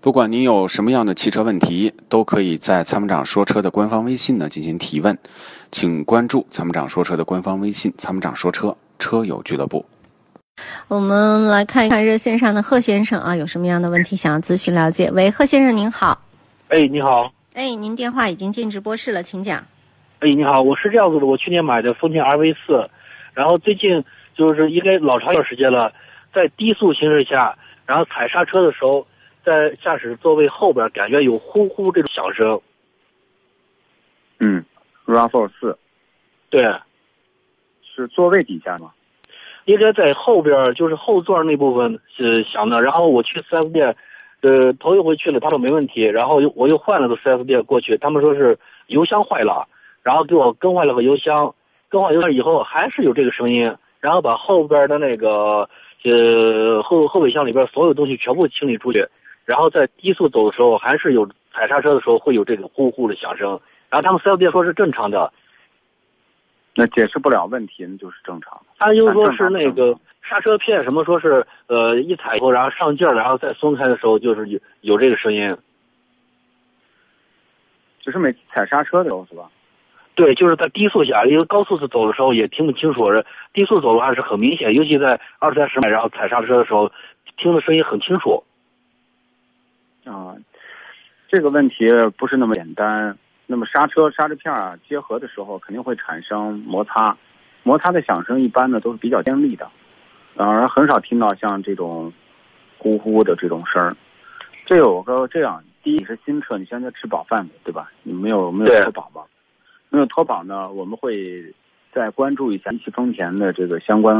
不管您有什么样的汽车问题，都可以在参谋长说车的官方微信呢进行提问，请关注参谋长说车的官方微信“参谋长说车车友俱乐部”。我们来看一看热线上的贺先生啊，有什么样的问题想要咨询了解？喂，贺先生您好。哎，你好。哎，您电话已经进直播室了，请讲。哎，你好，我是这样子的，我去年买的丰田 RV 四，然后最近就是应该老长一段时间了，在低速行驶下，然后踩刹车的时候，在驾驶座位后边感觉有呼呼这种响声。嗯，RAV4 四，对，是座位底下吗？应该在后边，就是后座那部分是响的。然后我去 4S 店，呃，头一回去了，他说没问题，然后又我又换了个 4S 店过去，他们说是油箱坏了。然后给我更换了个油箱，更换油箱以后还是有这个声音，然后把后边的那个呃后后备箱里边所有东西全部清理出去，然后在低速走的时候还是有踩刹车的时候会有这个呼呼的响声，然后他们四 S 店说是正常的，那解释不了问题，那就是正常。他又说是那个刹车片什么说是呃一踩以后然后上劲儿，然后再松开的时候就是有有这个声音，只是每次踩刹车的时候是吧？对，就是在低速下，因为高速走的时候也听不清楚。低速走的话是很明显，尤其在二三十迈然后踩刹车的时候，听的声音很清楚。啊，这个问题不是那么简单。那么刹车刹车片啊结合的时候肯定会产生摩擦，摩擦的响声一般呢都是比较尖利的，而很少听到像这种呼呼的这种声儿。这有个这样，第一是新车，你现在吃饱饭没，对吧？你没有没有脱保吧？没有脱保呢，我们会再关注一下一汽丰田的这个相关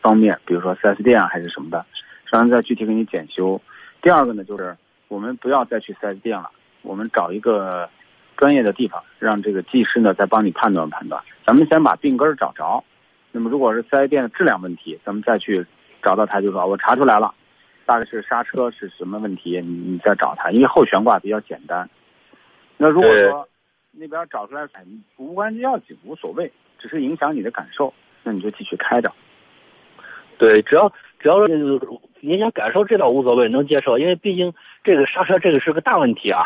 方面，比如说 4S 店啊还是什么的，然后再具体给你检修。第二个呢，就是我们不要再去 4S 店了，我们找一个专业的地方，让这个技师呢再帮你判断判断。咱们先把病根找着，那么如果是 4S 店的质量问题，咱们再去找到他，就说我查出来了，大概是刹车是什么问题，你你再找他，因为后悬挂比较简单。那如果说。那边找出来，无关紧要紧，无所谓，只是影响你的感受，那你就继续开着。对，只要只要是影响感受，这倒无所谓，能接受，因为毕竟这个刹车这个是个大问题啊。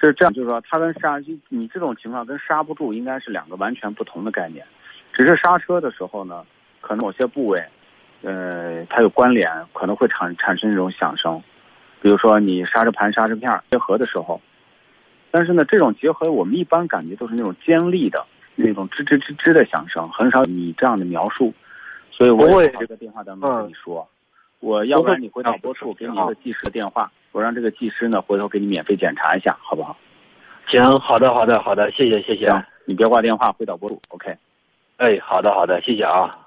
是这样，就是说它跟刹，你这种情况跟刹不住应该是两个完全不同的概念。只是刹车的时候呢，可能某些部位，呃，它有关联，可能会产产生这种响声，比如说你刹车盘、刹车片结合的时候。但是呢，这种结合我们一般感觉都是那种尖利的那种吱吱吱吱的响声，很少你这样的描述，所以我会这个电话当中跟你说，我要不然你回导播处给你一个技师的电话，我让这个技师呢回头给你免费检查一下，好不好？行，好的，好的，好的，谢谢，谢谢。你别挂电话，回导播处，OK。哎，好的，好的，谢谢啊。